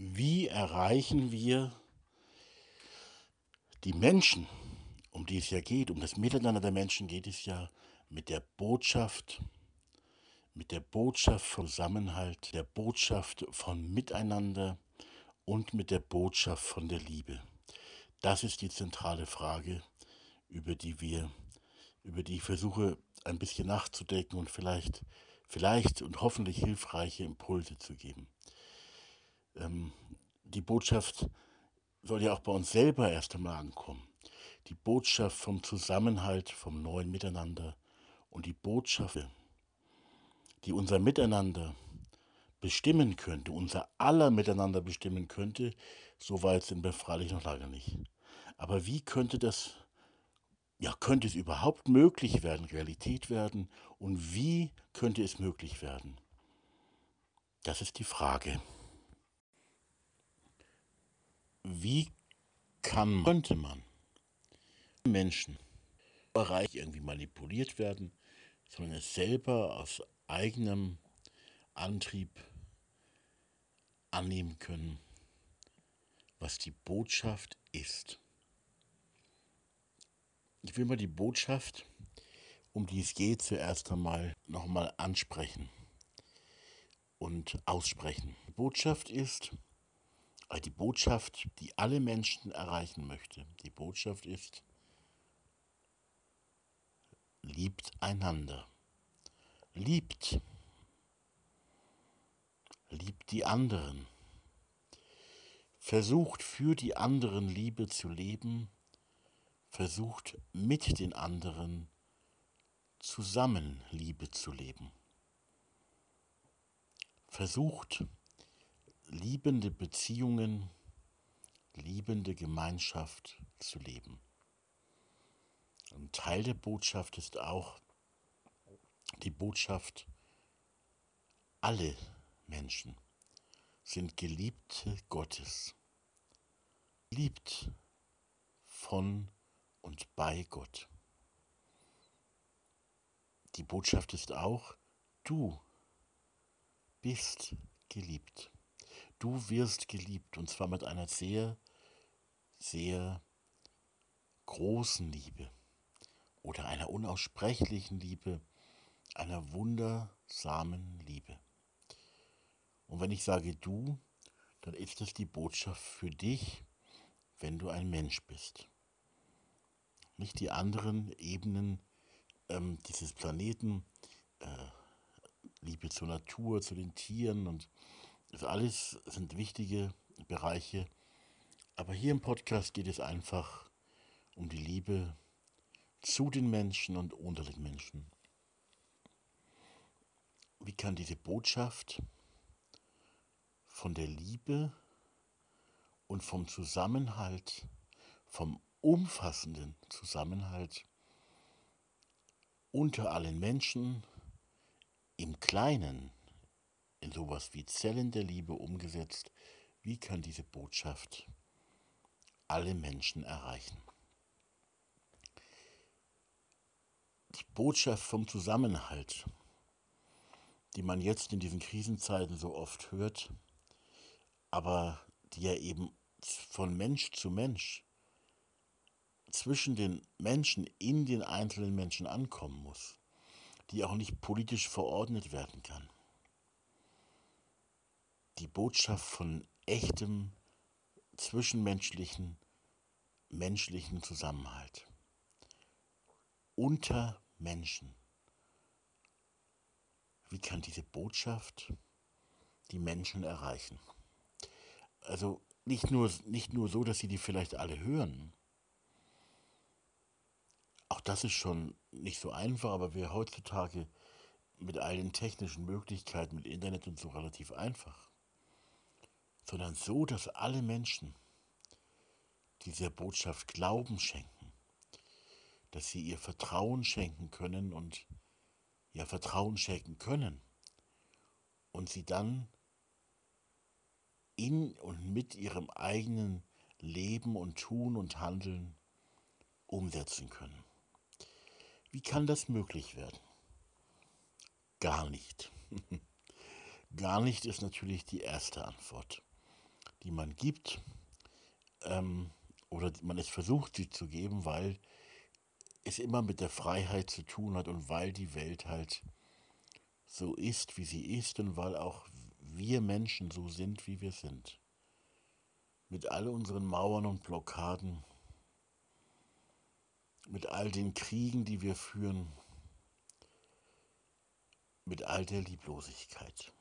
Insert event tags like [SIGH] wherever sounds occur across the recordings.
Wie erreichen wir die Menschen, um die es ja geht, um das Miteinander der Menschen geht es ja mit der Botschaft, mit der Botschaft von Zusammenhalt, der Botschaft von Miteinander und mit der Botschaft von der Liebe. Das ist die zentrale Frage, über die wir, über die ich versuche ein bisschen nachzudenken und vielleicht, vielleicht und hoffentlich hilfreiche Impulse zu geben ähm, die Botschaft soll ja auch bei uns selber erst einmal ankommen. Die Botschaft vom Zusammenhalt, vom neuen Miteinander und die Botschaft, die unser Miteinander bestimmen könnte, unser aller Miteinander bestimmen könnte, so weit sind wir freilich noch lange nicht. Aber wie könnte das, ja, könnte es überhaupt möglich werden, Realität werden? Und wie könnte es möglich werden? Das ist die Frage wie kann, könnte man Menschen Bereich irgendwie manipuliert werden, sondern es selber aus eigenem Antrieb annehmen können, was die Botschaft ist. Ich will mal die Botschaft, um die es geht, zuerst einmal nochmal ansprechen und aussprechen. Die Botschaft ist, weil die Botschaft, die alle Menschen erreichen möchte, die Botschaft ist, liebt einander. Liebt. Liebt die anderen. Versucht für die anderen Liebe zu leben. Versucht mit den anderen zusammen Liebe zu leben. Versucht liebende Beziehungen, liebende Gemeinschaft zu leben. Ein Teil der Botschaft ist auch die Botschaft, alle Menschen sind Geliebte Gottes, liebt von und bei Gott. Die Botschaft ist auch, du bist geliebt. Du wirst geliebt und zwar mit einer sehr, sehr großen Liebe oder einer unaussprechlichen Liebe, einer wundersamen Liebe. Und wenn ich sage du, dann ist das die Botschaft für dich, wenn du ein Mensch bist. Nicht die anderen Ebenen ähm, dieses Planeten, äh, Liebe zur Natur, zu den Tieren und das alles sind wichtige Bereiche. Aber hier im Podcast geht es einfach um die Liebe zu den Menschen und unter den Menschen. Wie kann diese Botschaft von der Liebe und vom Zusammenhalt, vom umfassenden Zusammenhalt unter allen Menschen im Kleinen in sowas wie Zellen der Liebe umgesetzt. Wie kann diese Botschaft alle Menschen erreichen? Die Botschaft vom Zusammenhalt, die man jetzt in diesen Krisenzeiten so oft hört, aber die ja eben von Mensch zu Mensch zwischen den Menschen in den einzelnen Menschen ankommen muss, die auch nicht politisch verordnet werden kann die Botschaft von echtem zwischenmenschlichen, menschlichen Zusammenhalt unter Menschen. Wie kann diese Botschaft die Menschen erreichen? Also nicht nur, nicht nur so, dass sie die vielleicht alle hören. Auch das ist schon nicht so einfach, aber wir heutzutage mit all den technischen Möglichkeiten, mit Internet und so relativ einfach sondern so, dass alle Menschen dieser Botschaft Glauben schenken, dass sie ihr Vertrauen schenken können und ihr Vertrauen schenken können und sie dann in und mit ihrem eigenen Leben und Tun und Handeln umsetzen können. Wie kann das möglich werden? Gar nicht. [LAUGHS] Gar nicht ist natürlich die erste Antwort. Die man gibt, ähm, oder man es versucht, sie zu geben, weil es immer mit der Freiheit zu tun hat und weil die Welt halt so ist, wie sie ist und weil auch wir Menschen so sind, wie wir sind. Mit all unseren Mauern und Blockaden, mit all den Kriegen, die wir führen, mit all der Lieblosigkeit.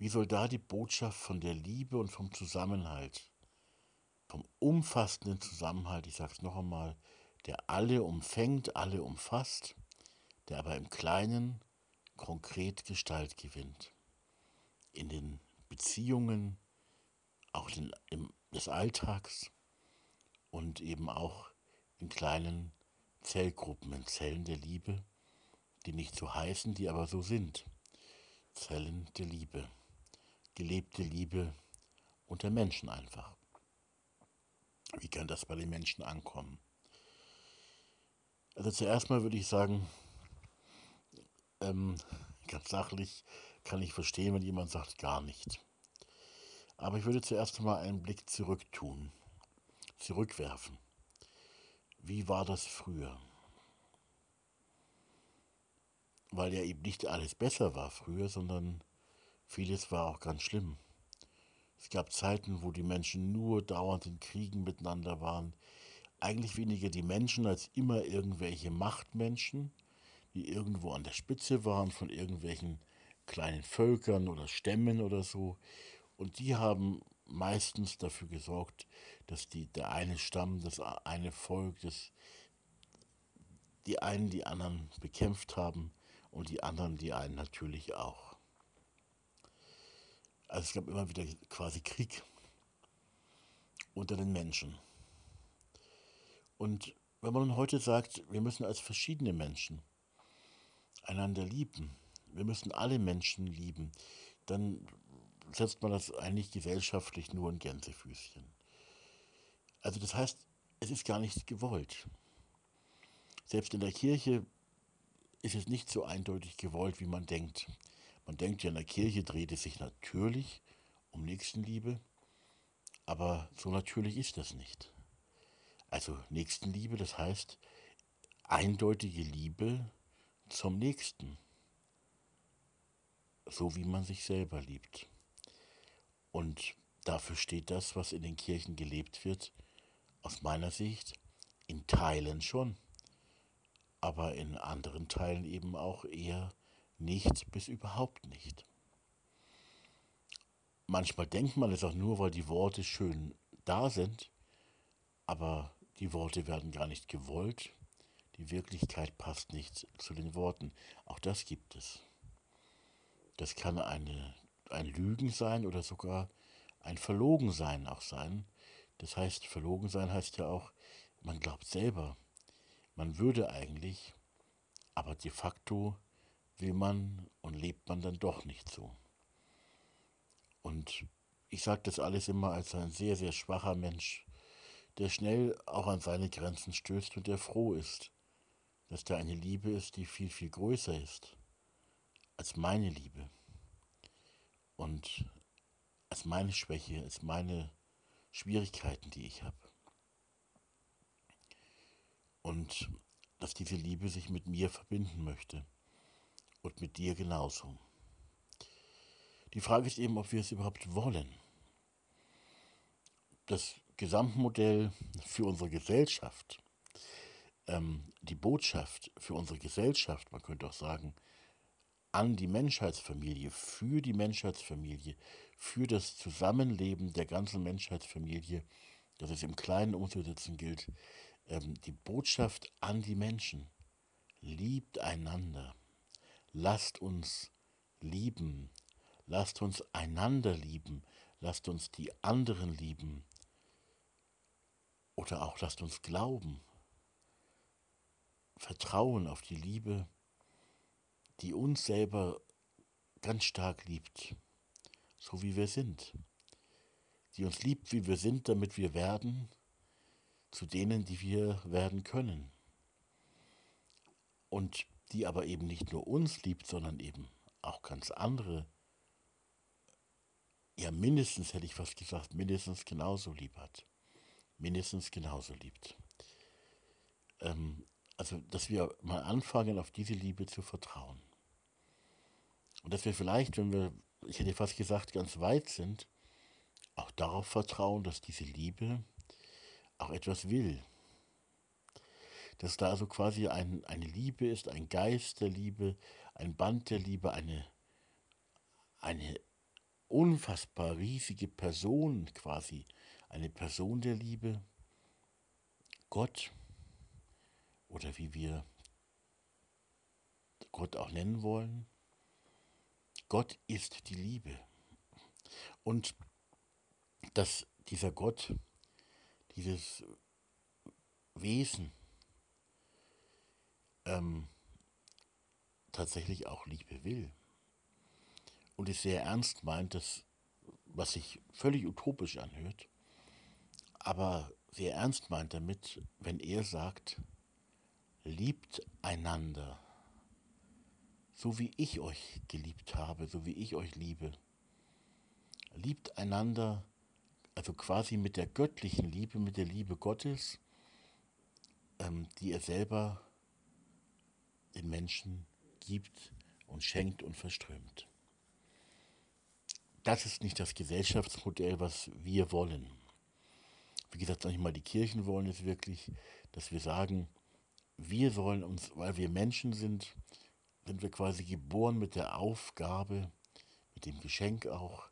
Wie soll da die Botschaft von der Liebe und vom Zusammenhalt, vom umfassenden Zusammenhalt, ich sage es noch einmal, der alle umfängt, alle umfasst, der aber im Kleinen konkret Gestalt gewinnt. In den Beziehungen, auch in, im, des Alltags und eben auch in kleinen Zellgruppen, in Zellen der Liebe, die nicht so heißen, die aber so sind. Zellen der Liebe, gelebte Liebe unter Menschen einfach. Wie kann das bei den Menschen ankommen? Also zuerst mal würde ich sagen, ähm, ganz sachlich kann ich verstehen, wenn jemand sagt, gar nicht. Aber ich würde zuerst mal einen Blick zurück tun, zurückwerfen. Wie war das früher? Weil ja eben nicht alles besser war früher, sondern vieles war auch ganz schlimm. Es gab Zeiten, wo die Menschen nur dauernd in Kriegen miteinander waren. Eigentlich weniger die Menschen als immer irgendwelche Machtmenschen, die irgendwo an der Spitze waren von irgendwelchen kleinen Völkern oder Stämmen oder so. Und die haben meistens dafür gesorgt, dass die, der eine Stamm, das eine Volk, das, die einen die anderen bekämpft haben und die anderen die einen natürlich auch. Also es gab immer wieder quasi Krieg unter den Menschen. Und wenn man heute sagt, wir müssen als verschiedene Menschen einander lieben, wir müssen alle Menschen lieben, dann setzt man das eigentlich gesellschaftlich nur in Gänsefüßchen. Also das heißt, es ist gar nicht gewollt. Selbst in der Kirche ist es nicht so eindeutig gewollt, wie man denkt. Man denkt ja, in der Kirche dreht es sich natürlich um Nächstenliebe, aber so natürlich ist das nicht. Also Nächstenliebe, das heißt eindeutige Liebe zum Nächsten, so wie man sich selber liebt. Und dafür steht das, was in den Kirchen gelebt wird, aus meiner Sicht in Teilen schon, aber in anderen Teilen eben auch eher nicht bis überhaupt nicht. Manchmal denkt man es auch nur, weil die Worte schön da sind, aber die Worte werden gar nicht gewollt, die Wirklichkeit passt nicht zu den Worten. Auch das gibt es. Das kann eine, ein Lügen sein oder sogar ein Verlogensein auch sein. Das heißt, Verlogensein heißt ja auch, man glaubt selber, man würde eigentlich, aber de facto will man und lebt man dann doch nicht so. Und ich sage das alles immer als ein sehr, sehr schwacher Mensch, der schnell auch an seine Grenzen stößt und der froh ist, dass da eine Liebe ist, die viel, viel größer ist als meine Liebe und als meine Schwäche, als meine Schwierigkeiten, die ich habe. Und dass diese Liebe sich mit mir verbinden möchte und mit dir genauso. Die Frage ist eben, ob wir es überhaupt wollen. Das Gesamtmodell für unsere Gesellschaft, ähm, die Botschaft für unsere Gesellschaft, man könnte auch sagen, an die Menschheitsfamilie, für die Menschheitsfamilie, für das Zusammenleben der ganzen Menschheitsfamilie, das es im Kleinen umzusetzen gilt, ähm, die Botschaft an die Menschen. Liebt einander. Lasst uns lieben. Lasst uns einander lieben. Lasst uns die anderen lieben. Oder auch lasst uns glauben. Vertrauen auf die Liebe, die uns selber ganz stark liebt, so wie wir sind. Die uns liebt, wie wir sind, damit wir werden zu denen, die wir werden können. Und die aber eben nicht nur uns liebt, sondern eben auch ganz andere, ja mindestens, hätte ich fast gesagt, mindestens genauso lieb hat. Mindestens genauso liebt. Ähm, also, dass wir mal anfangen, auf diese Liebe zu vertrauen. Und dass wir vielleicht, wenn wir, ich hätte fast gesagt, ganz weit sind, auch darauf vertrauen, dass diese Liebe auch etwas will. Dass da also quasi ein, eine Liebe ist, ein Geist der Liebe, ein Band der Liebe, eine, eine unfassbar riesige Person quasi, eine Person der Liebe, Gott oder wie wir Gott auch nennen wollen. Gott ist die Liebe. Und dass dieser Gott, dieses Wesen ähm, tatsächlich auch Liebe will und es sehr ernst meint, das, was sich völlig utopisch anhört, aber sehr ernst meint damit, wenn er sagt, liebt einander, so wie ich euch geliebt habe, so wie ich euch liebe. Liebt einander also quasi mit der göttlichen Liebe, mit der Liebe Gottes, ähm, die er selber den Menschen gibt und schenkt und verströmt. Das ist nicht das Gesellschaftsmodell, was wir wollen. Wie gesagt, nicht mal die Kirchen wollen es wirklich, dass wir sagen, wir sollen uns, weil wir Menschen sind, sind wir quasi geboren mit der Aufgabe, mit dem Geschenk auch,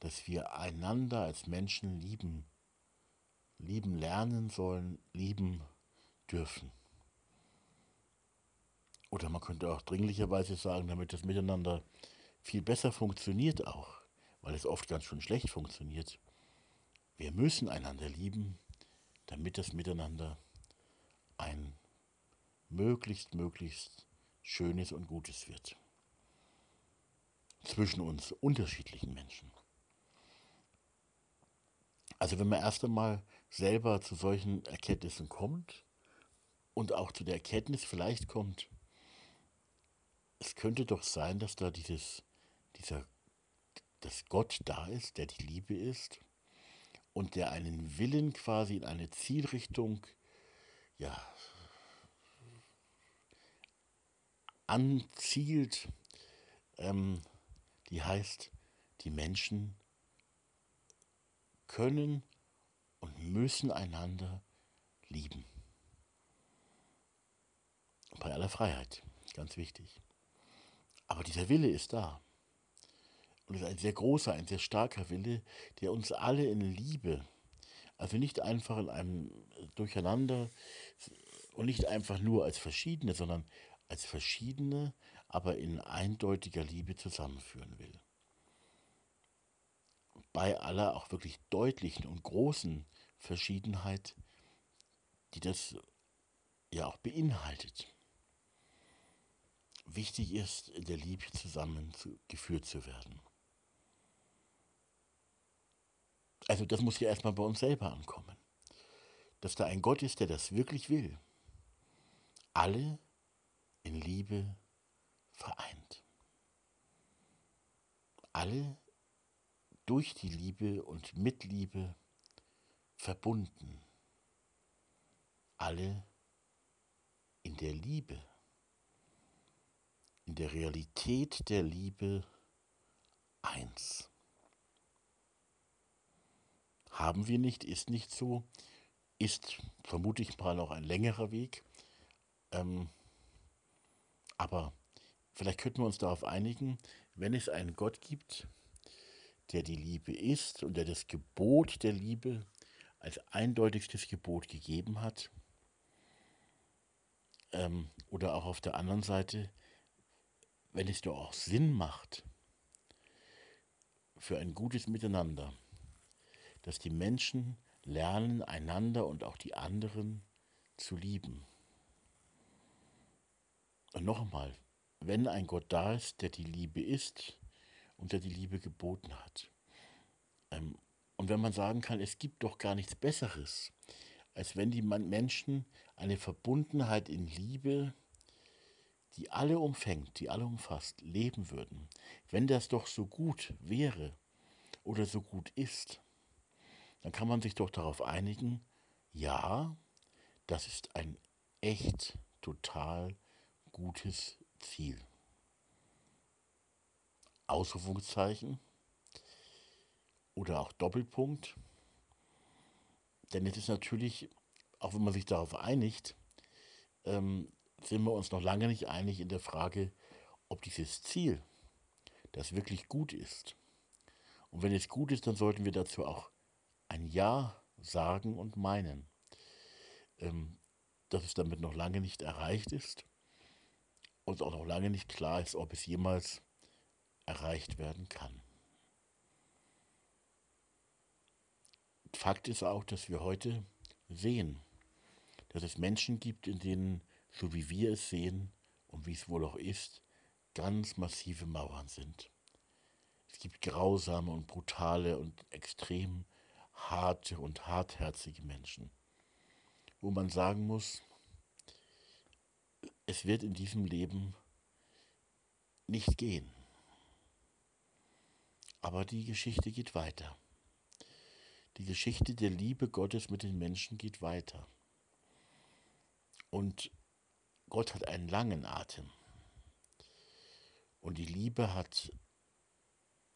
dass wir einander als Menschen lieben, lieben lernen sollen, lieben dürfen. Oder man könnte auch dringlicherweise sagen, damit das Miteinander viel besser funktioniert auch, weil es oft ganz schön schlecht funktioniert. Wir müssen einander lieben, damit das Miteinander ein möglichst, möglichst schönes und gutes wird. Zwischen uns unterschiedlichen Menschen. Also wenn man erst einmal selber zu solchen Erkenntnissen kommt und auch zu der Erkenntnis vielleicht kommt, es könnte doch sein, dass da dieses, dieser, dass Gott da ist, der die Liebe ist und der einen Willen quasi in eine Zielrichtung, ja, anzielt, ähm, die heißt, die Menschen können und müssen einander lieben. Bei aller Freiheit, ganz wichtig. Aber dieser Wille ist da. Und es ist ein sehr großer, ein sehr starker Wille, der uns alle in Liebe, also nicht einfach in einem Durcheinander und nicht einfach nur als Verschiedene, sondern als Verschiedene, aber in eindeutiger Liebe zusammenführen will bei aller auch wirklich deutlichen und großen Verschiedenheit, die das ja auch beinhaltet. Wichtig ist, in der Liebe zusammengeführt zu werden. Also das muss ja erstmal bei uns selber ankommen. Dass da ein Gott ist, der das wirklich will. Alle in Liebe vereint. Alle durch die Liebe und mit Liebe verbunden. Alle in der Liebe, in der Realität der Liebe eins. Haben wir nicht, ist nicht so, ist vermutlich mal noch ein längerer Weg. Ähm, aber vielleicht könnten wir uns darauf einigen, wenn es einen Gott gibt, der die Liebe ist und der das Gebot der Liebe als eindeutigstes Gebot gegeben hat. Ähm, oder auch auf der anderen Seite, wenn es doch auch Sinn macht für ein gutes Miteinander, dass die Menschen lernen, einander und auch die anderen zu lieben. Und nochmal, wenn ein Gott da ist, der die Liebe ist, und der die Liebe geboten hat. Ähm, und wenn man sagen kann, es gibt doch gar nichts Besseres, als wenn die Menschen eine Verbundenheit in Liebe, die alle umfängt, die alle umfasst, leben würden. Wenn das doch so gut wäre oder so gut ist, dann kann man sich doch darauf einigen, ja, das ist ein echt total gutes Ziel. Ausrufungszeichen oder auch Doppelpunkt. Denn es ist natürlich, auch wenn man sich darauf einigt, ähm, sind wir uns noch lange nicht einig in der Frage, ob dieses Ziel, das wirklich gut ist. Und wenn es gut ist, dann sollten wir dazu auch ein Ja sagen und meinen. Ähm, dass es damit noch lange nicht erreicht ist und auch noch lange nicht klar ist, ob es jemals erreicht werden kann. Fakt ist auch, dass wir heute sehen, dass es Menschen gibt, in denen, so wie wir es sehen und wie es wohl auch ist, ganz massive Mauern sind. Es gibt grausame und brutale und extrem harte und hartherzige Menschen, wo man sagen muss, es wird in diesem Leben nicht gehen. Aber die Geschichte geht weiter. Die Geschichte der Liebe Gottes mit den Menschen geht weiter. Und Gott hat einen langen Atem. Und die Liebe hat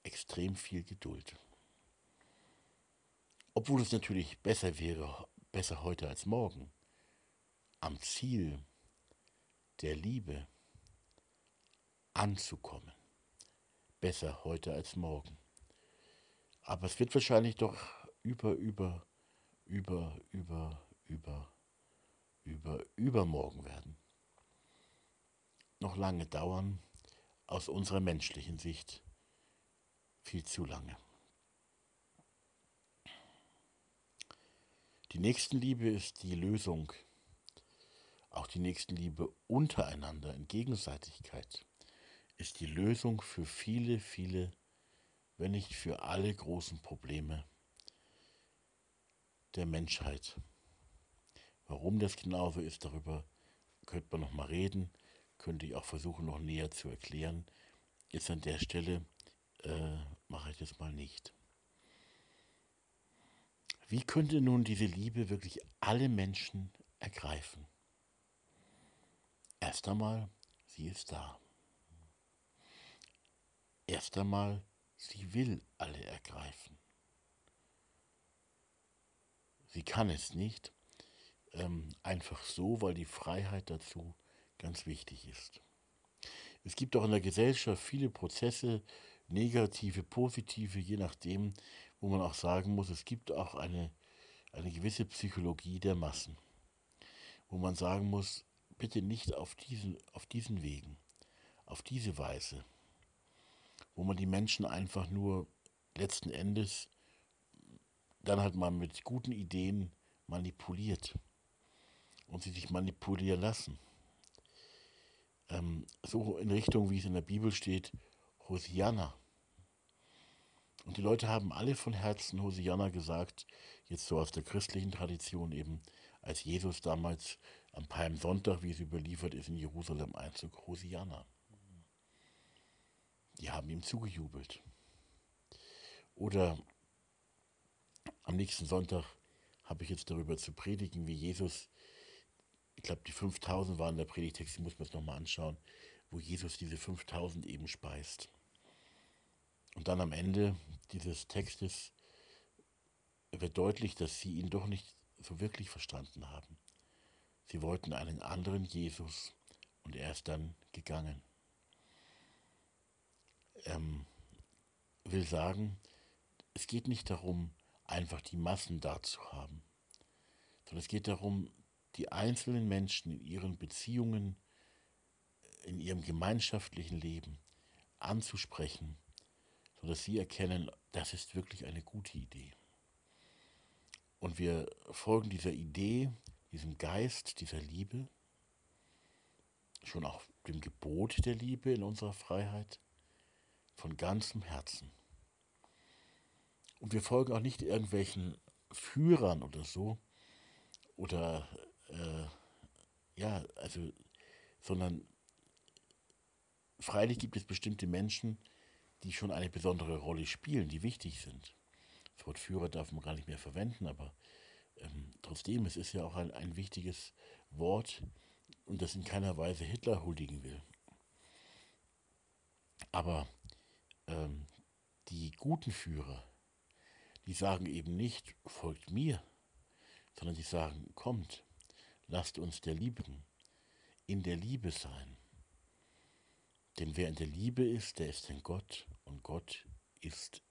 extrem viel Geduld. Obwohl es natürlich besser wäre, besser heute als morgen, am Ziel der Liebe anzukommen besser heute als morgen. Aber es wird wahrscheinlich doch über, über, über, über, über, über, übermorgen werden. Noch lange dauern, aus unserer menschlichen Sicht viel zu lange. Die Nächstenliebe ist die Lösung, auch die Nächstenliebe untereinander in Gegenseitigkeit ist die Lösung für viele, viele, wenn nicht für alle großen Probleme der Menschheit. Warum das genauso ist, darüber könnte man noch mal reden, könnte ich auch versuchen, noch näher zu erklären. Jetzt an der Stelle äh, mache ich das mal nicht. Wie könnte nun diese Liebe wirklich alle Menschen ergreifen? Erst einmal, sie ist da. Erst einmal, sie will alle ergreifen. Sie kann es nicht, ähm, einfach so, weil die Freiheit dazu ganz wichtig ist. Es gibt auch in der Gesellschaft viele Prozesse, negative, positive, je nachdem, wo man auch sagen muss, es gibt auch eine, eine gewisse Psychologie der Massen, wo man sagen muss, bitte nicht auf diesen, auf diesen Wegen, auf diese Weise wo man die Menschen einfach nur letzten Endes dann halt mal mit guten Ideen manipuliert und sie sich manipulieren lassen. Ähm, so in Richtung, wie es in der Bibel steht, Hosianna. Und die Leute haben alle von Herzen Hosianna gesagt, jetzt so aus der christlichen Tradition eben, als Jesus damals am Palmsonntag, wie es überliefert ist, in Jerusalem einzog, Hosianna. Die haben ihm zugejubelt. Oder am nächsten Sonntag habe ich jetzt darüber zu predigen, wie Jesus, ich glaube die 5000 waren der Predigtext, die muss man es nochmal anschauen, wo Jesus diese 5000 eben speist. Und dann am Ende dieses Textes wird deutlich, dass sie ihn doch nicht so wirklich verstanden haben. Sie wollten einen anderen Jesus und er ist dann gegangen ähm, will sagen, es geht nicht darum, einfach die Massen da zu haben, sondern es geht darum, die einzelnen Menschen in ihren Beziehungen, in ihrem gemeinschaftlichen Leben anzusprechen, sodass sie erkennen, das ist wirklich eine gute Idee. Und wir folgen dieser Idee, diesem Geist, dieser Liebe, schon auch dem Gebot der Liebe in unserer Freiheit, von ganzem Herzen. Und wir folgen auch nicht irgendwelchen Führern oder so, oder äh, ja, also, sondern freilich gibt es bestimmte Menschen, die schon eine besondere Rolle spielen, die wichtig sind. Das Wort Führer darf man gar nicht mehr verwenden, aber ähm, trotzdem, es ist ja auch ein, ein wichtiges Wort und das in keiner Weise Hitler huldigen will. Aber ähm, die guten Führer, die sagen eben nicht, folgt mir, sondern die sagen, kommt, lasst uns der Lieben, in der Liebe sein. Denn wer in der Liebe ist, der ist in Gott und Gott ist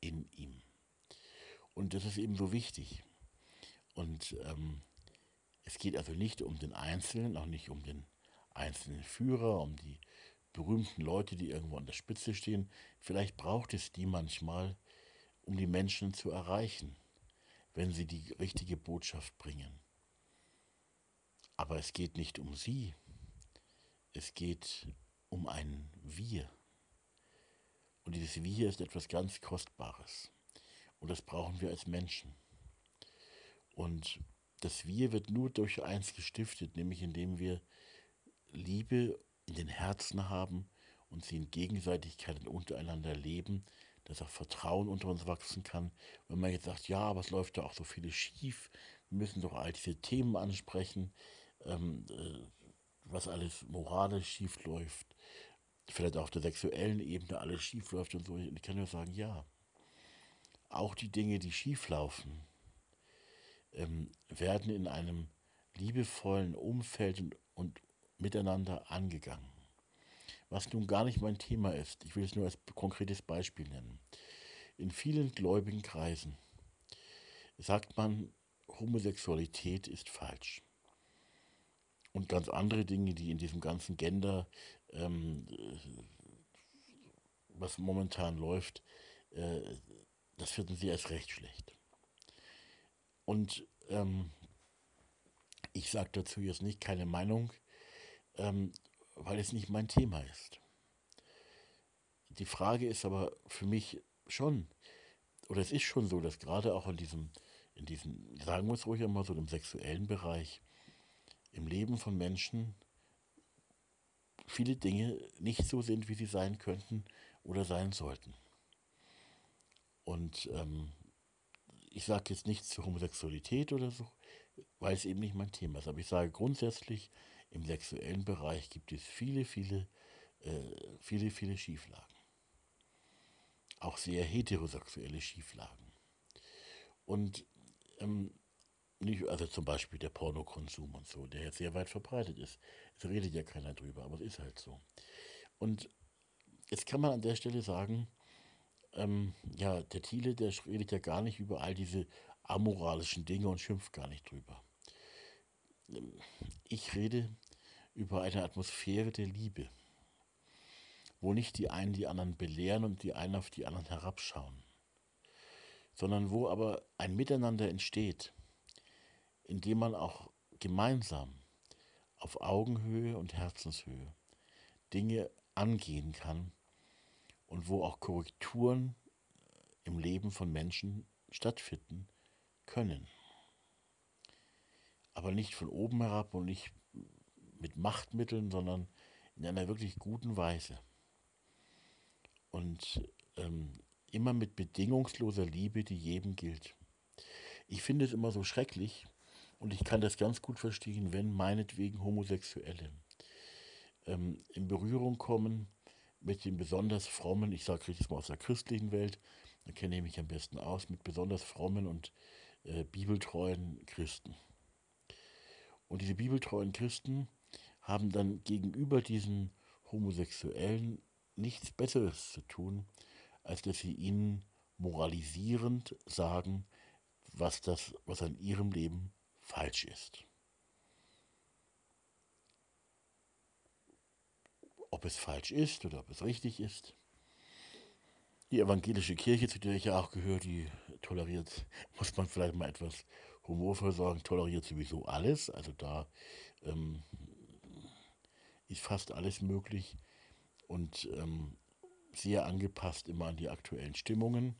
in ihm. Und das ist eben so wichtig. Und ähm, es geht also nicht um den Einzelnen, auch nicht um den einzelnen Führer, um die berühmten Leute, die irgendwo an der Spitze stehen. Vielleicht braucht es die manchmal, um die Menschen zu erreichen, wenn sie die richtige Botschaft bringen. Aber es geht nicht um sie, es geht um ein Wir. Und dieses Wir ist etwas ganz Kostbares. Und das brauchen wir als Menschen. Und das Wir wird nur durch eins gestiftet, nämlich indem wir Liebe in den Herzen haben und sie in Gegenseitigkeit untereinander leben, dass auch Vertrauen unter uns wachsen kann. Wenn man jetzt sagt, ja, aber es läuft da auch so vieles schief, wir müssen doch all diese Themen ansprechen, ähm, äh, was alles moralisch schief läuft, vielleicht auf der sexuellen Ebene alles schief läuft und so. Ich kann nur sagen, ja, auch die Dinge, die schief laufen, ähm, werden in einem liebevollen Umfeld und, und miteinander angegangen. Was nun gar nicht mein Thema ist, ich will es nur als konkretes Beispiel nennen. In vielen gläubigen Kreisen sagt man, Homosexualität ist falsch. Und ganz andere Dinge, die in diesem ganzen Gender, ähm, was momentan läuft, äh, das finden sie als recht schlecht. Und ähm, ich sage dazu jetzt nicht keine Meinung, ähm, weil es nicht mein Thema ist. Die Frage ist aber für mich schon, oder es ist schon so, dass gerade auch in diesem, in diesem, sagen wir es ruhig einmal so, im sexuellen Bereich, im Leben von Menschen viele Dinge nicht so sind, wie sie sein könnten oder sein sollten. Und ähm, ich sage jetzt nichts zur Homosexualität oder so, weil es eben nicht mein Thema ist. Aber ich sage grundsätzlich, im sexuellen Bereich gibt es viele, viele, äh, viele, viele Schieflagen. Auch sehr heterosexuelle Schieflagen. Und ähm, nicht, also zum Beispiel der Pornokonsum und so, der jetzt sehr weit verbreitet ist. Es redet ja keiner drüber, aber es ist halt so. Und jetzt kann man an der Stelle sagen, ähm, ja, der Thiele, der redet ja gar nicht über all diese amoralischen Dinge und schimpft gar nicht drüber. Ich rede über eine Atmosphäre der Liebe, wo nicht die einen die anderen belehren und die einen auf die anderen herabschauen, sondern wo aber ein Miteinander entsteht, in dem man auch gemeinsam auf Augenhöhe und Herzenshöhe Dinge angehen kann und wo auch Korrekturen im Leben von Menschen stattfinden können. Aber nicht von oben herab und nicht mit Machtmitteln, sondern in einer wirklich guten Weise. Und ähm, immer mit bedingungsloser Liebe, die jedem gilt. Ich finde es immer so schrecklich und ich kann das ganz gut verstehen, wenn meinetwegen Homosexuelle ähm, in Berührung kommen mit den besonders frommen, ich sage jetzt mal aus der christlichen Welt, da kenne ich mich am besten aus, mit besonders frommen und äh, bibeltreuen Christen. Und diese bibeltreuen Christen haben dann gegenüber diesen Homosexuellen nichts Besseres zu tun, als dass sie ihnen moralisierend sagen, was das, was an ihrem Leben falsch ist. Ob es falsch ist oder ob es richtig ist. Die evangelische Kirche, zu der ich ja auch gehöre, die toleriert, [LAUGHS] muss man vielleicht mal etwas humorvoll sagen, toleriert sowieso alles. Also da ähm, ist fast alles möglich und ähm, sehr angepasst immer an die aktuellen Stimmungen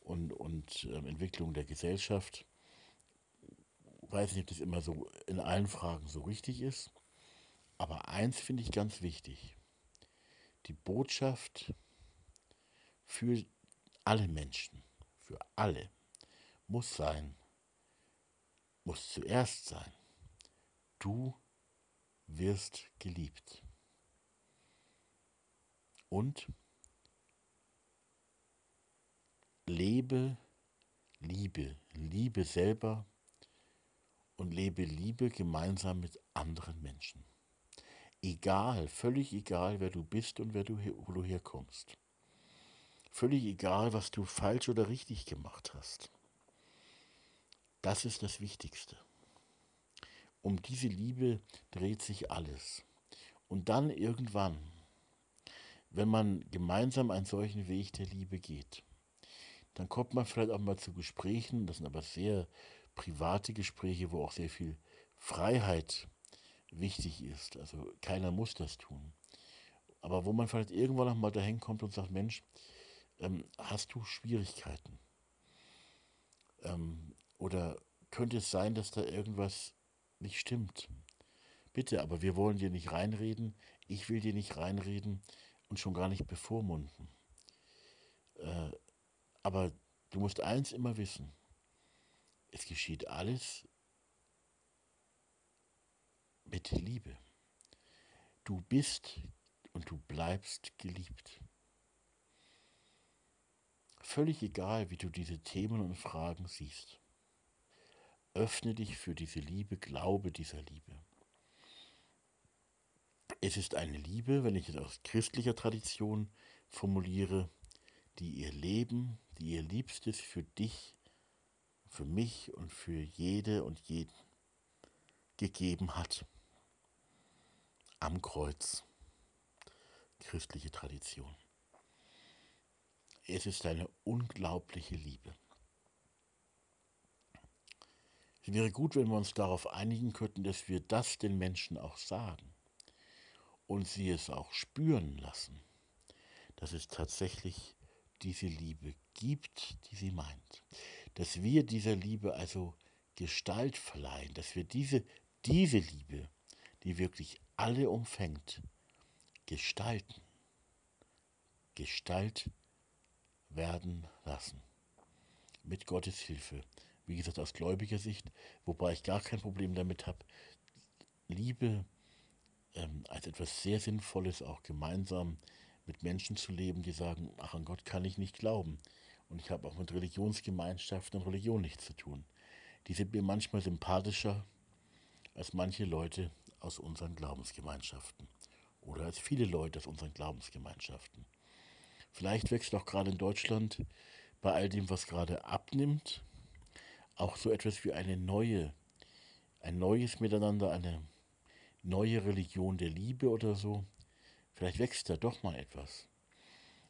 und, und ähm, Entwicklung der Gesellschaft. Ich weiß nicht, ob das immer so in allen Fragen so richtig ist, aber eins finde ich ganz wichtig. Die Botschaft für alle Menschen, für alle, muss sein, muss zuerst sein, du wirst geliebt. Und lebe Liebe, Liebe selber und lebe Liebe gemeinsam mit anderen Menschen. Egal, völlig egal, wer du bist und wer du, wo du herkommst. Völlig egal, was du falsch oder richtig gemacht hast. Das ist das Wichtigste. Um diese Liebe dreht sich alles. Und dann irgendwann, wenn man gemeinsam einen solchen Weg der Liebe geht, dann kommt man vielleicht auch mal zu Gesprächen, das sind aber sehr private Gespräche, wo auch sehr viel Freiheit wichtig ist. Also keiner muss das tun. Aber wo man vielleicht irgendwann noch mal dahin kommt und sagt, Mensch, ähm, hast du Schwierigkeiten? Ähm, oder könnte es sein, dass da irgendwas nicht stimmt? Bitte, aber wir wollen dir nicht reinreden, ich will dir nicht reinreden und schon gar nicht bevormunden. Äh, aber du musst eins immer wissen, es geschieht alles mit Liebe. Du bist und du bleibst geliebt. Völlig egal, wie du diese Themen und Fragen siehst. Öffne dich für diese Liebe, glaube dieser Liebe. Es ist eine Liebe, wenn ich es aus christlicher Tradition formuliere, die ihr Leben, die ihr Liebstes für dich, für mich und für jede und jeden gegeben hat. Am Kreuz. Christliche Tradition. Es ist eine unglaubliche Liebe. Es wäre gut, wenn wir uns darauf einigen könnten, dass wir das den Menschen auch sagen und sie es auch spüren lassen, dass es tatsächlich diese Liebe gibt, die sie meint. Dass wir dieser Liebe also Gestalt verleihen, dass wir diese, diese Liebe, die wirklich alle umfängt, gestalten, Gestalt werden lassen. Mit Gottes Hilfe wie gesagt, aus gläubiger Sicht, wobei ich gar kein Problem damit habe, Liebe ähm, als etwas sehr Sinnvolles auch gemeinsam mit Menschen zu leben, die sagen, ach an Gott kann ich nicht glauben. Und ich habe auch mit Religionsgemeinschaften und Religion nichts zu tun. Die sind mir manchmal sympathischer als manche Leute aus unseren Glaubensgemeinschaften oder als viele Leute aus unseren Glaubensgemeinschaften. Vielleicht wächst auch gerade in Deutschland bei all dem, was gerade abnimmt, auch so etwas wie eine neue, ein neues Miteinander, eine neue Religion der Liebe oder so. Vielleicht wächst da doch mal etwas.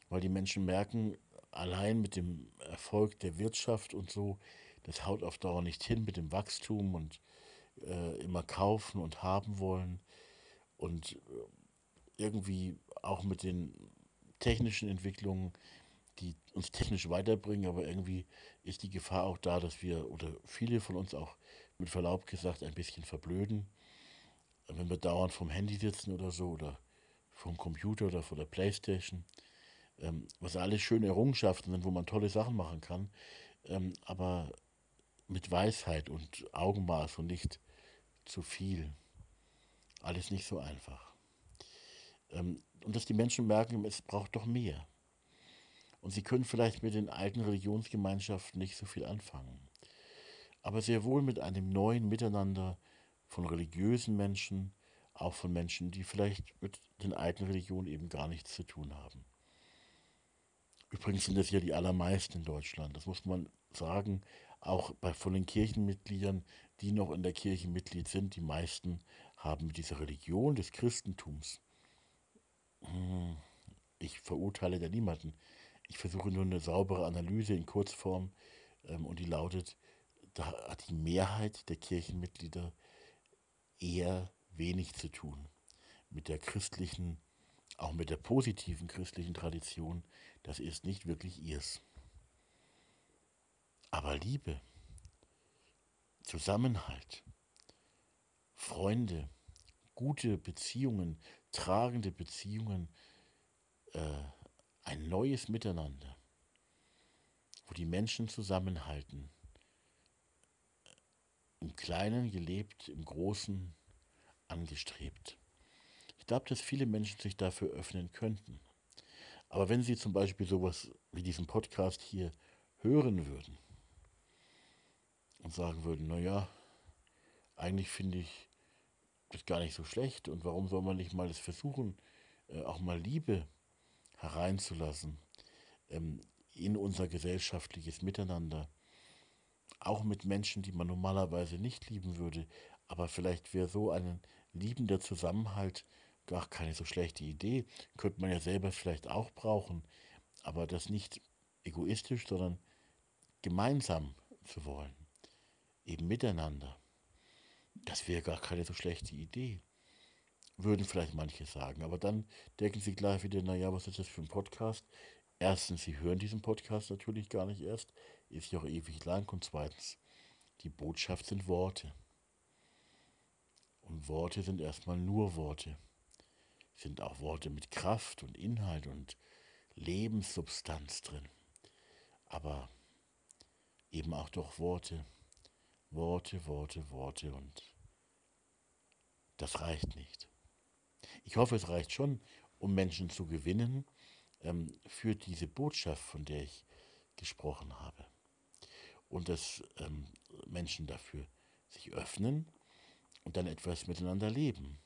Weil die Menschen merken, allein mit dem Erfolg der Wirtschaft und so, das haut auf Dauer nicht hin mit dem Wachstum und äh, immer kaufen und haben wollen. Und äh, irgendwie auch mit den technischen Entwicklungen die uns technisch weiterbringen, aber irgendwie ist die Gefahr auch da, dass wir oder viele von uns auch mit Verlaub gesagt ein bisschen verblöden. Wenn wir dauernd vom Handy sitzen oder so oder vom Computer oder vor der Playstation, ähm, was alles schöne Errungenschaften sind, wo man tolle Sachen machen kann, ähm, aber mit Weisheit und Augenmaß und nicht zu viel. Alles nicht so einfach. Ähm, und dass die Menschen merken, es braucht doch mehr. Und sie können vielleicht mit den alten Religionsgemeinschaften nicht so viel anfangen. Aber sehr wohl mit einem neuen Miteinander von religiösen Menschen, auch von Menschen, die vielleicht mit den alten Religionen eben gar nichts zu tun haben. Übrigens sind das ja die allermeisten in Deutschland. Das muss man sagen. Auch bei, von den Kirchenmitgliedern, die noch in der Kirche Mitglied sind, die meisten haben mit dieser Religion des Christentums. Hm, ich verurteile da niemanden. Ich versuche nur eine saubere Analyse in Kurzform ähm, und die lautet, da hat die Mehrheit der Kirchenmitglieder eher wenig zu tun mit der christlichen, auch mit der positiven christlichen Tradition. Das ist nicht wirklich ihrs. Aber Liebe, Zusammenhalt, Freunde, gute Beziehungen, tragende Beziehungen, äh, ein neues Miteinander, wo die Menschen zusammenhalten, im Kleinen gelebt, im Großen angestrebt. Ich glaube, dass viele Menschen sich dafür öffnen könnten. Aber wenn sie zum Beispiel sowas wie diesen Podcast hier hören würden und sagen würden, naja, eigentlich finde ich das gar nicht so schlecht und warum soll man nicht mal das versuchen, äh, auch mal Liebe hereinzulassen ähm, in unser gesellschaftliches Miteinander, auch mit Menschen, die man normalerweise nicht lieben würde, aber vielleicht wäre so ein liebender Zusammenhalt gar keine so schlechte Idee, könnte man ja selber vielleicht auch brauchen, aber das nicht egoistisch, sondern gemeinsam zu wollen, eben miteinander. Das wäre gar keine so schlechte Idee, würden vielleicht manche sagen. Aber dann denken sie gleich wieder, naja, was ist das für ein Podcast? Erstens, sie hören diesen Podcast natürlich gar nicht erst, ist ja auch ewig lang. Und zweitens, die Botschaft sind Worte. Und Worte sind erstmal nur Worte. Sind auch Worte mit Kraft und Inhalt und Lebenssubstanz drin. Aber eben auch doch Worte. Worte, Worte, Worte und das reicht nicht. Ich hoffe, es reicht schon, um Menschen zu gewinnen ähm, für diese Botschaft, von der ich gesprochen habe. Und dass ähm, Menschen dafür sich öffnen und dann etwas miteinander leben.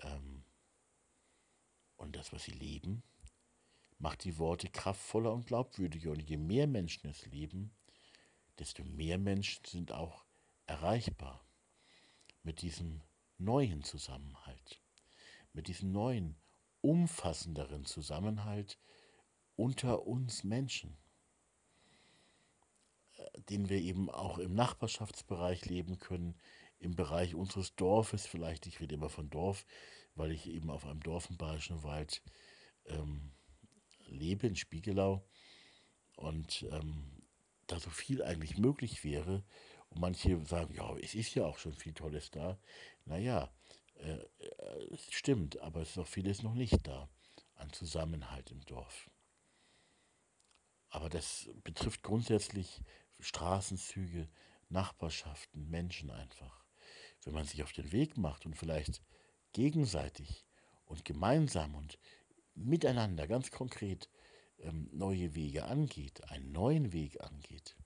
Ähm, und das, was sie leben, macht die Worte kraftvoller und glaubwürdiger. Und je mehr Menschen es leben, desto mehr Menschen sind auch erreichbar mit diesem neuen Zusammenhalt, mit diesem neuen, umfassenderen Zusammenhalt unter uns Menschen, äh, den wir eben auch im Nachbarschaftsbereich leben können, im Bereich unseres Dorfes, vielleicht, ich rede immer von Dorf, weil ich eben auf einem Dorf im Bayerischen Wald ähm, lebe, in Spiegelau, und ähm, da so viel eigentlich möglich wäre, und manche sagen, ja, es ist ja auch schon viel Tolles da. Naja, äh, äh, es stimmt, aber es ist auch vieles noch nicht da an Zusammenhalt im Dorf. Aber das betrifft grundsätzlich Straßenzüge, Nachbarschaften, Menschen einfach. Wenn man sich auf den Weg macht und vielleicht gegenseitig und gemeinsam und miteinander ganz konkret ähm, neue Wege angeht, einen neuen Weg angeht,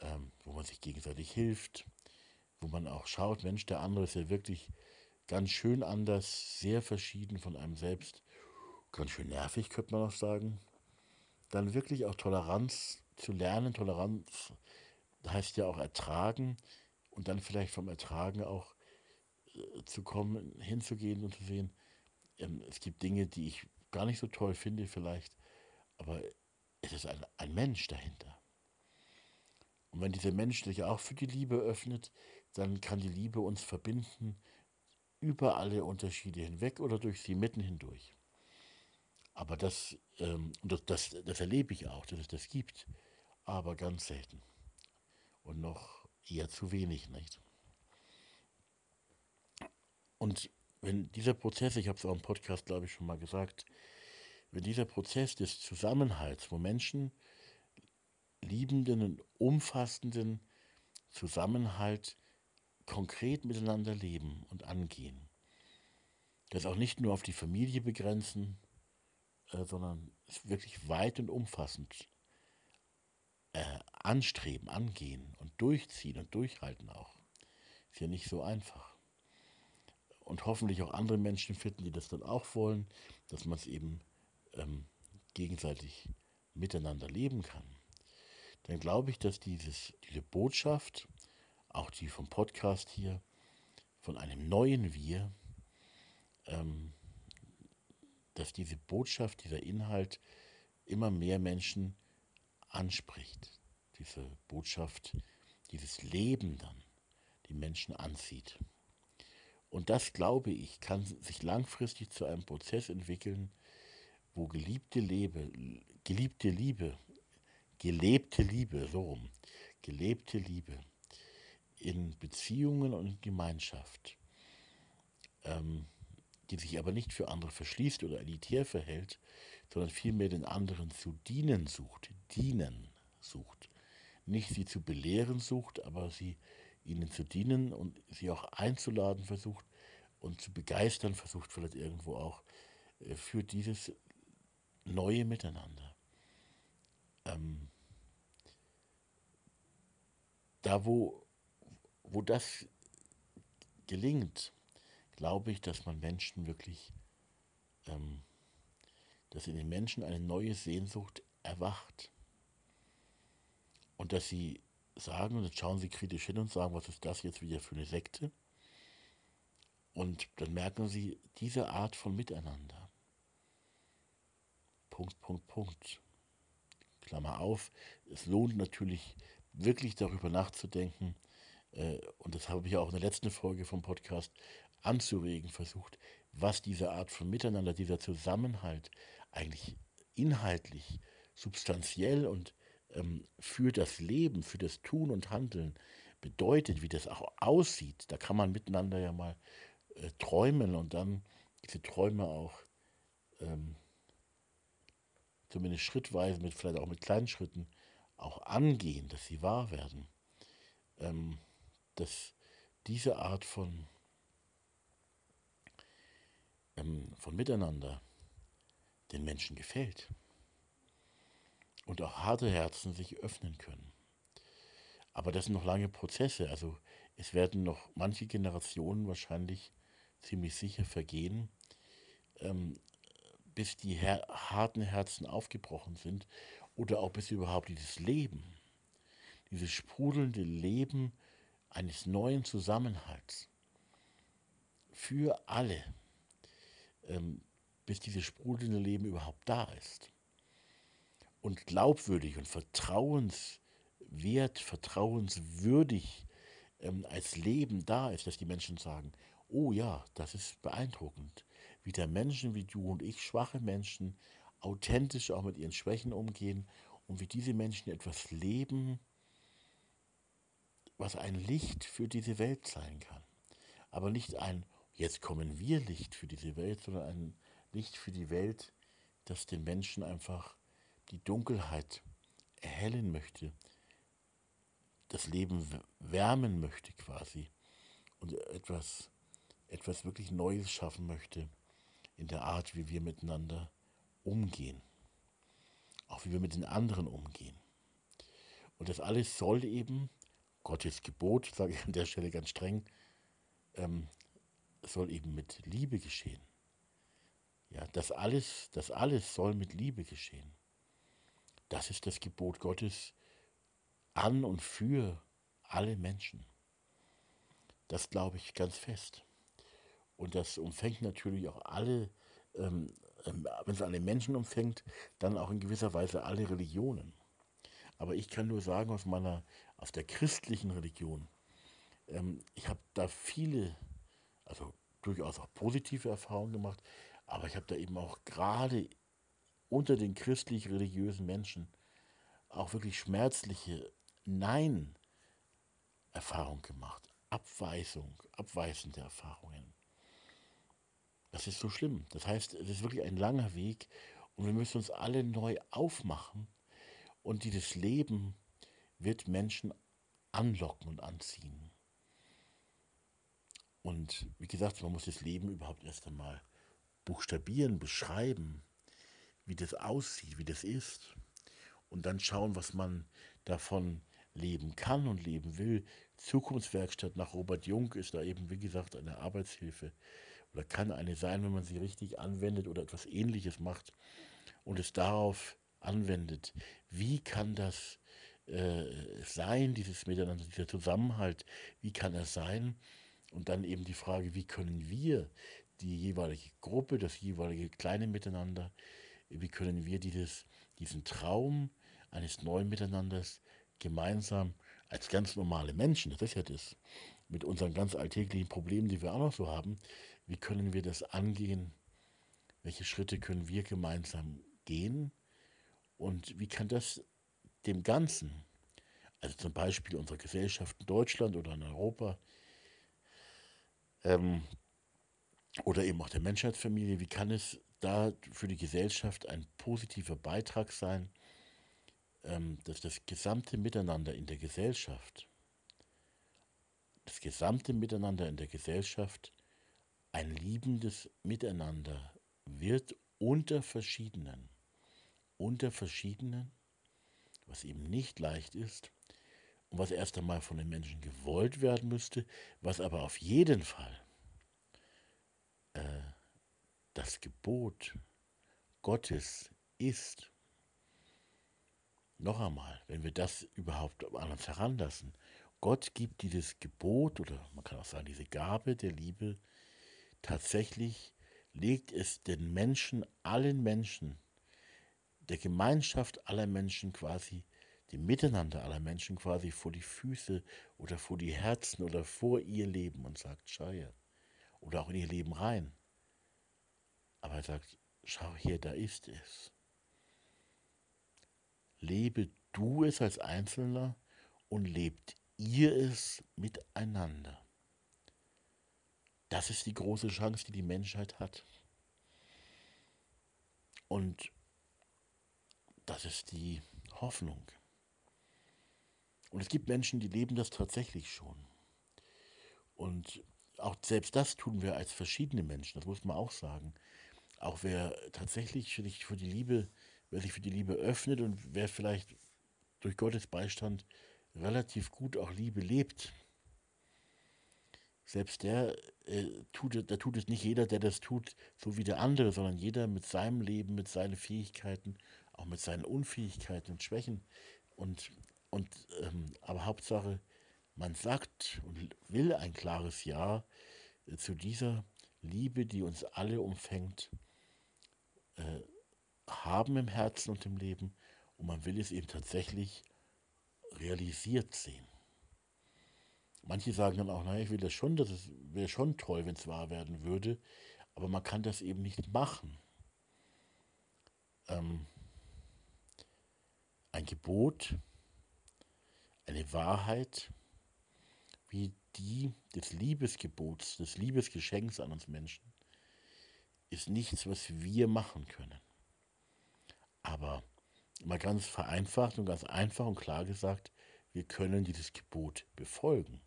ähm, wo man sich gegenseitig hilft, wo man auch schaut, Mensch, der andere ist ja wirklich ganz schön anders, sehr verschieden von einem selbst, ganz schön nervig, könnte man auch sagen. Dann wirklich auch Toleranz zu lernen, Toleranz heißt ja auch ertragen und dann vielleicht vom Ertragen auch zu kommen, hinzugehen und zu sehen, ähm, es gibt Dinge, die ich gar nicht so toll finde vielleicht, aber es ist ein, ein Mensch dahinter. Und wenn dieser Mensch sich auch für die Liebe öffnet, dann kann die Liebe uns verbinden über alle Unterschiede hinweg oder durch sie mitten hindurch. Aber das, ähm, das, das, das erlebe ich auch, dass es das gibt, aber ganz selten. Und noch eher zu wenig, nicht? Und wenn dieser Prozess, ich habe es auch im Podcast, glaube ich, schon mal gesagt, wenn dieser Prozess des Zusammenhalts, wo Menschen liebenden und umfassenden Zusammenhalt konkret miteinander leben und angehen. Das auch nicht nur auf die Familie begrenzen, äh, sondern wirklich weit und umfassend äh, anstreben, angehen und durchziehen und durchhalten auch. Ist ja nicht so einfach. Und hoffentlich auch andere Menschen finden, die das dann auch wollen, dass man es eben ähm, gegenseitig miteinander leben kann dann glaube ich, dass dieses, diese Botschaft, auch die vom Podcast hier, von einem neuen Wir, ähm, dass diese Botschaft, dieser Inhalt immer mehr Menschen anspricht. Diese Botschaft, dieses Leben dann die Menschen anzieht. Und das, glaube ich, kann sich langfristig zu einem Prozess entwickeln, wo geliebte Liebe, geliebte Liebe gelebte Liebe, so rum, gelebte Liebe in Beziehungen und in Gemeinschaft ähm, die sich aber nicht für andere verschließt oder elitär verhält, sondern vielmehr den anderen zu dienen sucht, dienen sucht. Nicht sie zu belehren sucht, aber sie ihnen zu dienen und sie auch einzuladen versucht und zu begeistern versucht, vielleicht irgendwo auch äh, für dieses neue Miteinander. Ähm, da, wo, wo das gelingt, glaube ich, dass man Menschen wirklich, ähm, dass in den Menschen eine neue Sehnsucht erwacht. Und dass sie sagen, und jetzt schauen sie kritisch hin und sagen, was ist das jetzt wieder für eine Sekte? Und dann merken sie diese Art von Miteinander. Punkt, Punkt, Punkt. Klammer auf. Es lohnt natürlich wirklich darüber nachzudenken, äh, und das habe ich auch in der letzten Folge vom Podcast anzuregen versucht, was diese Art von Miteinander, dieser Zusammenhalt eigentlich inhaltlich, substanziell und für das Leben, für das Tun und Handeln bedeutet, wie das auch aussieht. Da kann man miteinander ja mal äh, träumen und dann diese Träume auch ähm, zumindest schrittweise, mit, vielleicht auch mit kleinen Schritten, auch angehen, dass sie wahr werden. Ähm, dass diese Art von, ähm, von Miteinander den Menschen gefällt und auch harte Herzen sich öffnen können. Aber das sind noch lange Prozesse. Also es werden noch manche Generationen wahrscheinlich ziemlich sicher vergehen, ähm, bis die her harten Herzen aufgebrochen sind oder auch bis überhaupt dieses Leben, dieses sprudelnde Leben eines neuen Zusammenhalts für alle, ähm, bis dieses sprudelnde Leben überhaupt da ist und glaubwürdig und vertrauenswert, vertrauenswürdig ähm, als Leben da ist, dass die Menschen sagen, oh ja, das ist beeindruckend, wie der Menschen wie du und ich, schwache Menschen, authentisch auch mit ihren Schwächen umgehen und wie diese Menschen etwas leben, was ein Licht für diese Welt sein kann. Aber nicht ein, jetzt kommen wir Licht für diese Welt, sondern ein Licht für die Welt, das den Menschen einfach die Dunkelheit erhellen möchte, das Leben wärmen möchte quasi und etwas, etwas wirklich Neues schaffen möchte in der Art, wie wir miteinander umgehen, auch wie wir mit den anderen umgehen. Und das alles soll eben, Gottes Gebot, [LAUGHS] sage ich an der Stelle ganz streng, ähm, soll eben mit Liebe geschehen. Ja, das alles, das alles soll mit Liebe geschehen. Das ist das Gebot Gottes an und für alle Menschen. Das glaube ich ganz fest. Und das umfängt natürlich auch alle, ähm, ähm, wenn es alle Menschen umfängt, dann auch in gewisser Weise alle Religionen. Aber ich kann nur sagen, aus meiner, aus der christlichen Religion, ähm, ich habe da viele, also durchaus auch positive Erfahrungen gemacht, aber ich habe da eben auch gerade unter den christlich-religiösen Menschen auch wirklich schmerzliche Nein-Erfahrungen gemacht. Abweisung, abweisende Erfahrungen. Das ist so schlimm. Das heißt, es ist wirklich ein langer Weg und wir müssen uns alle neu aufmachen und dieses Leben wird Menschen anlocken und anziehen. Und wie gesagt, man muss das Leben überhaupt erst einmal buchstabieren, beschreiben wie das aussieht, wie das ist. Und dann schauen, was man davon leben kann und leben will. Zukunftswerkstatt nach Robert Jung ist da eben, wie gesagt, eine Arbeitshilfe oder kann eine sein, wenn man sie richtig anwendet oder etwas Ähnliches macht und es darauf anwendet. Wie kann das äh, sein, dieses Miteinander, dieser Zusammenhalt, wie kann er sein? Und dann eben die Frage, wie können wir die jeweilige Gruppe, das jeweilige kleine Miteinander wie können wir dieses, diesen Traum eines neuen Miteinanders gemeinsam als ganz normale Menschen, das ist ja das, mit unseren ganz alltäglichen Problemen, die wir auch noch so haben, wie können wir das angehen? Welche Schritte können wir gemeinsam gehen? Und wie kann das dem Ganzen, also zum Beispiel unserer Gesellschaft in Deutschland oder in Europa, ähm, oder eben auch der Menschheitsfamilie, wie kann es da für die Gesellschaft ein positiver Beitrag sein, ähm, dass das gesamte Miteinander in der Gesellschaft, das gesamte Miteinander in der Gesellschaft ein liebendes Miteinander wird unter verschiedenen, unter verschiedenen, was eben nicht leicht ist und was erst einmal von den Menschen gewollt werden müsste, was aber auf jeden Fall das Gebot Gottes ist. Noch einmal, wenn wir das überhaupt an uns heranlassen, Gott gibt dieses Gebot oder man kann auch sagen diese Gabe der Liebe tatsächlich, legt es den Menschen, allen Menschen, der Gemeinschaft aller Menschen quasi, dem Miteinander aller Menschen quasi vor die Füße oder vor die Herzen oder vor ihr Leben und sagt, schau her. Oder auch in ihr Leben rein. Aber er sagt, schau her, da ist es. Lebe du es als Einzelner und lebt ihr es miteinander. Das ist die große Chance, die die Menschheit hat. Und das ist die Hoffnung. Und es gibt Menschen, die leben das tatsächlich schon. Und auch selbst das tun wir als verschiedene Menschen, das muss man auch sagen auch wer tatsächlich sich für die Liebe, wer sich für die Liebe öffnet und wer vielleicht durch Gottes Beistand relativ gut auch Liebe lebt, selbst der äh, tut, da tut es nicht jeder, der das tut, so wie der andere, sondern jeder mit seinem Leben, mit seinen Fähigkeiten, auch mit seinen Unfähigkeiten und Schwächen. Und, und ähm, aber Hauptsache, man sagt und will ein klares Ja äh, zu dieser Liebe, die uns alle umfängt äh, haben im Herzen und im Leben und man will es eben tatsächlich realisiert sehen. Manche sagen dann auch, naja, ich will das schon, das wäre schon toll, wenn es wahr werden würde, aber man kann das eben nicht machen. Ähm, ein Gebot, eine Wahrheit, wie die des Liebesgebots, des Liebesgeschenks an uns Menschen, ist nichts, was wir machen können. Aber mal ganz vereinfacht und ganz einfach und klar gesagt, wir können dieses Gebot befolgen.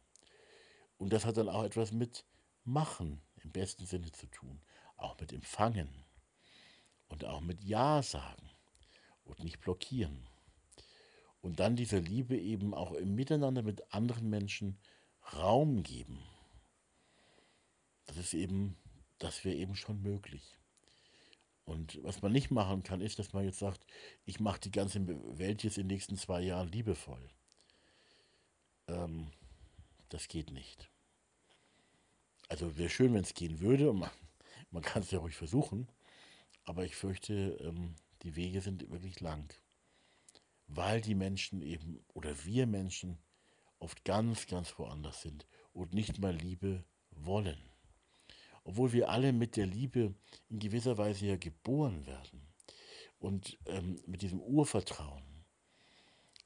Und das hat dann auch etwas mit Machen im besten Sinne zu tun, auch mit Empfangen und auch mit Ja sagen und nicht blockieren. Und dann dieser Liebe eben auch im Miteinander mit anderen Menschen Raum geben. Das ist eben das wäre eben schon möglich. Und was man nicht machen kann, ist, dass man jetzt sagt, ich mache die ganze Welt jetzt in den nächsten zwei Jahren liebevoll. Ähm, das geht nicht. Also wäre schön, wenn es gehen würde. Man, [LAUGHS] man kann es ja ruhig versuchen. Aber ich fürchte, ähm, die Wege sind wirklich lang. Weil die Menschen eben, oder wir Menschen, oft ganz, ganz woanders sind und nicht mal Liebe wollen obwohl wir alle mit der Liebe in gewisser Weise ja geboren werden und ähm, mit diesem Urvertrauen.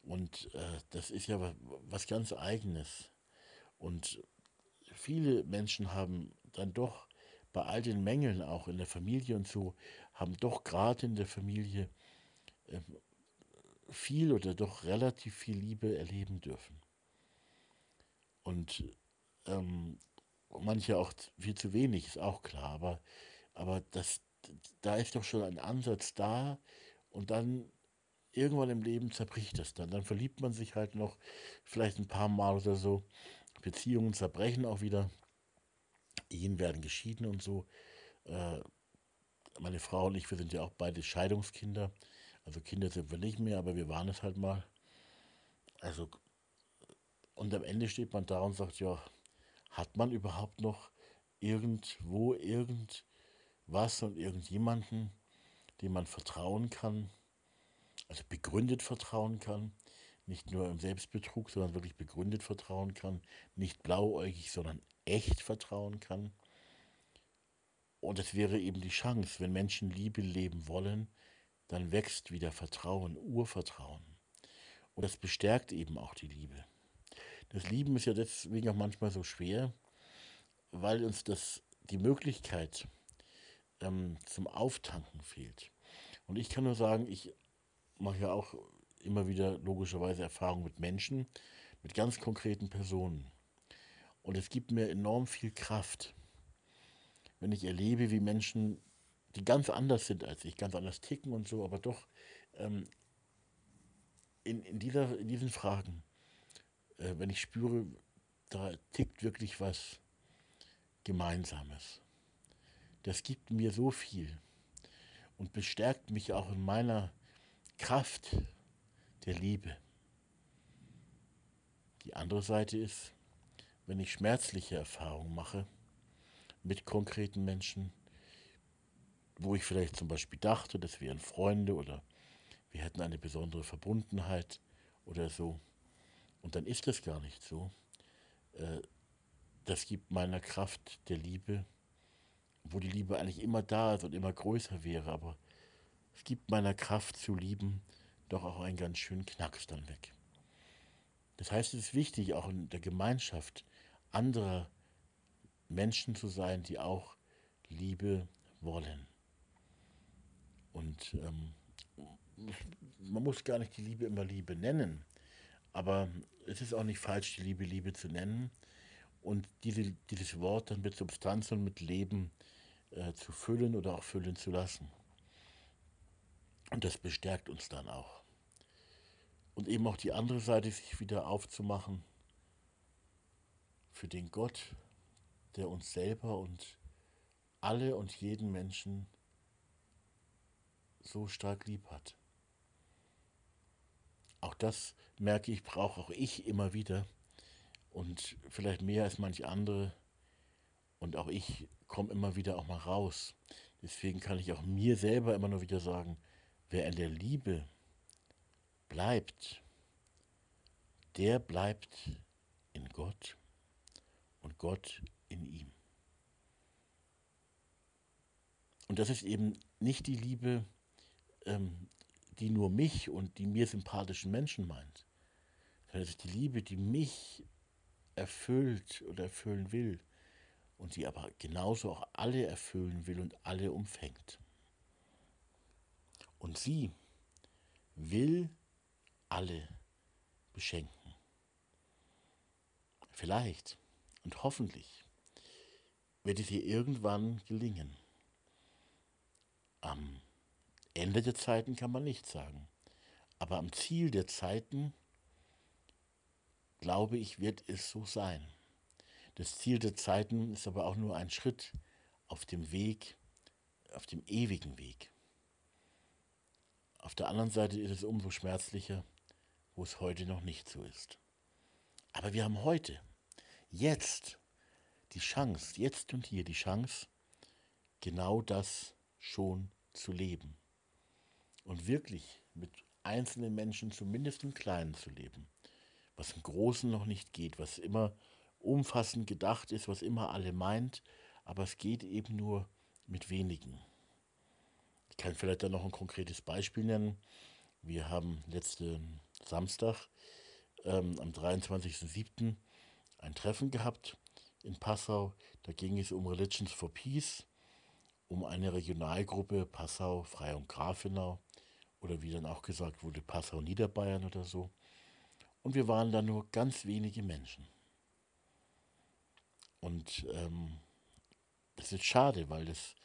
Und äh, das ist ja was, was ganz eigenes. Und viele Menschen haben dann doch bei all den Mängeln auch in der Familie und so, haben doch gerade in der Familie äh, viel oder doch relativ viel Liebe erleben dürfen. Und ähm, manche auch viel zu wenig, ist auch klar. Aber, aber das, da ist doch schon ein Ansatz da und dann irgendwann im Leben zerbricht das dann. Dann verliebt man sich halt noch vielleicht ein paar Mal oder so. Beziehungen zerbrechen auch wieder. Ehen werden geschieden und so. Äh, meine Frau und ich, wir sind ja auch beide Scheidungskinder. Also Kinder sind wir nicht mehr, aber wir waren es halt mal. Also, und am Ende steht man da und sagt, ja, hat man überhaupt noch irgendwo irgendwas und irgendjemanden, dem man vertrauen kann, also begründet vertrauen kann, nicht nur im Selbstbetrug, sondern wirklich begründet vertrauen kann, nicht blauäugig, sondern echt vertrauen kann. Und es wäre eben die Chance, wenn Menschen Liebe leben wollen, dann wächst wieder Vertrauen, Urvertrauen. Und das bestärkt eben auch die Liebe. Das Lieben ist ja deswegen auch manchmal so schwer, weil uns das die Möglichkeit ähm, zum Auftanken fehlt. Und ich kann nur sagen, ich mache ja auch immer wieder logischerweise Erfahrungen mit Menschen, mit ganz konkreten Personen. Und es gibt mir enorm viel Kraft, wenn ich erlebe, wie Menschen, die ganz anders sind als ich, ganz anders ticken und so, aber doch ähm, in, in, dieser, in diesen Fragen, äh, wenn ich spüre, da tickt wirklich was Gemeinsames. Das gibt mir so viel und bestärkt mich auch in meiner Kraft der Liebe. Die andere Seite ist, wenn ich schmerzliche Erfahrungen mache mit konkreten Menschen, wo ich vielleicht zum Beispiel dachte, das wären Freunde oder wir hätten eine besondere Verbundenheit oder so. Und dann ist das gar nicht so. Äh, das gibt meiner Kraft der Liebe, wo die Liebe eigentlich immer da ist und immer größer wäre, aber es gibt meiner Kraft zu lieben doch auch einen ganz schönen Knacks dann weg. Das heißt, es ist wichtig, auch in der Gemeinschaft anderer Menschen zu sein, die auch Liebe wollen. Und ähm, man muss gar nicht die Liebe immer Liebe nennen, aber es ist auch nicht falsch, die Liebe Liebe zu nennen und diese, dieses Wort dann mit Substanz und mit Leben äh, zu füllen oder auch füllen zu lassen. Und das bestärkt uns dann auch. Und eben auch die andere Seite, sich wieder aufzumachen für den Gott, der uns selber und alle und jeden Menschen so stark lieb hat. Auch das merke ich, brauche auch ich immer wieder und vielleicht mehr als manche andere. Und auch ich komme immer wieder auch mal raus. Deswegen kann ich auch mir selber immer nur wieder sagen, wer in der Liebe bleibt, der bleibt in Gott und Gott in ihm. Und das ist eben nicht die Liebe, ähm, die nur mich und die mir sympathischen Menschen meint, sondern es ist die Liebe, die mich erfüllt oder erfüllen will und die aber genauso auch alle erfüllen will und alle umfängt. Und sie will alle beschenken. Vielleicht und hoffentlich wird es ihr irgendwann gelingen. Am Ende der Zeiten kann man nicht sagen, aber am Ziel der Zeiten, glaube ich, wird es so sein. Das Ziel der Zeiten ist aber auch nur ein Schritt auf dem Weg, auf dem ewigen Weg. Auf der anderen Seite ist es umso schmerzlicher, wo es heute noch nicht so ist. Aber wir haben heute, jetzt, die Chance, jetzt und hier die Chance, genau das schon zu leben. Und wirklich mit einzelnen Menschen, zumindest im Kleinen, zu leben. Was im Großen noch nicht geht, was immer umfassend gedacht ist, was immer alle meint, aber es geht eben nur mit wenigen. Ich kann vielleicht dann noch ein konkretes Beispiel nennen. Wir haben letzten Samstag ähm, am 23.07. ein Treffen gehabt in Passau. Da ging es um Religions for Peace, um eine Regionalgruppe Passau, Frei und Grafenau oder wie dann auch gesagt wurde, Passau Niederbayern oder so. Und wir waren da nur ganz wenige Menschen. Und ähm, das ist schade, weil das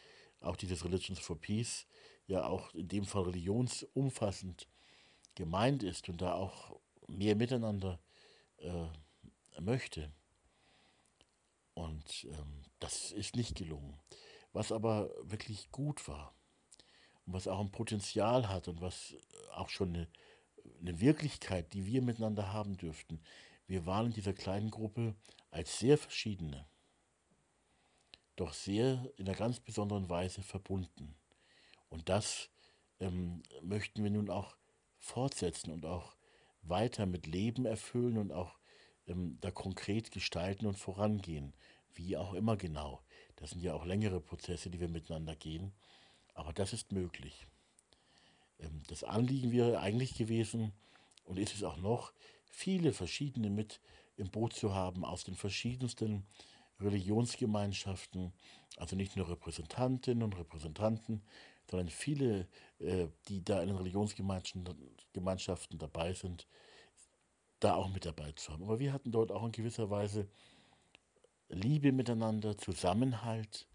auch dieses Religions for Peace ja auch in dem Fall religionsumfassend gemeint ist und da auch mehr miteinander äh, möchte. Und ähm, das ist nicht gelungen. Was aber wirklich gut war und was auch ein Potenzial hat und was auch schon eine, eine Wirklichkeit, die wir miteinander haben dürften. Wir waren in dieser kleinen Gruppe als sehr verschiedene, doch sehr in einer ganz besonderen Weise verbunden. Und das ähm, möchten wir nun auch fortsetzen und auch weiter mit Leben erfüllen und auch ähm, da konkret gestalten und vorangehen. Wie auch immer genau. Das sind ja auch längere Prozesse, die wir miteinander gehen. Aber das ist möglich. Ähm, das Anliegen wäre eigentlich gewesen und ist es auch noch, viele verschiedene mit im Boot zu haben aus den verschiedensten Religionsgemeinschaften, also nicht nur Repräsentantinnen und Repräsentanten, sondern viele, äh, die da in den Religionsgemeinschaften dabei sind, da auch mit dabei zu haben. Aber wir hatten dort auch in gewisser Weise Liebe miteinander, Zusammenhalt,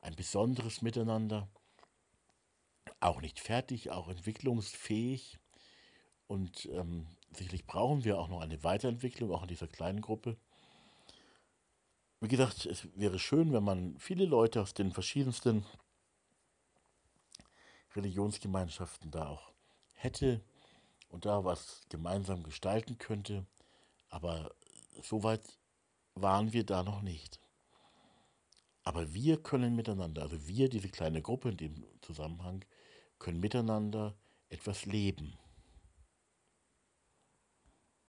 ein besonderes Miteinander, auch nicht fertig, auch entwicklungsfähig. Und ähm, sicherlich brauchen wir auch noch eine Weiterentwicklung, auch in dieser kleinen Gruppe. Wie gesagt, es wäre schön, wenn man viele Leute aus den verschiedensten Religionsgemeinschaften da auch hätte und da was gemeinsam gestalten könnte. Aber so weit waren wir da noch nicht. Aber wir können miteinander, also wir, diese kleine Gruppe in dem Zusammenhang, können miteinander etwas leben.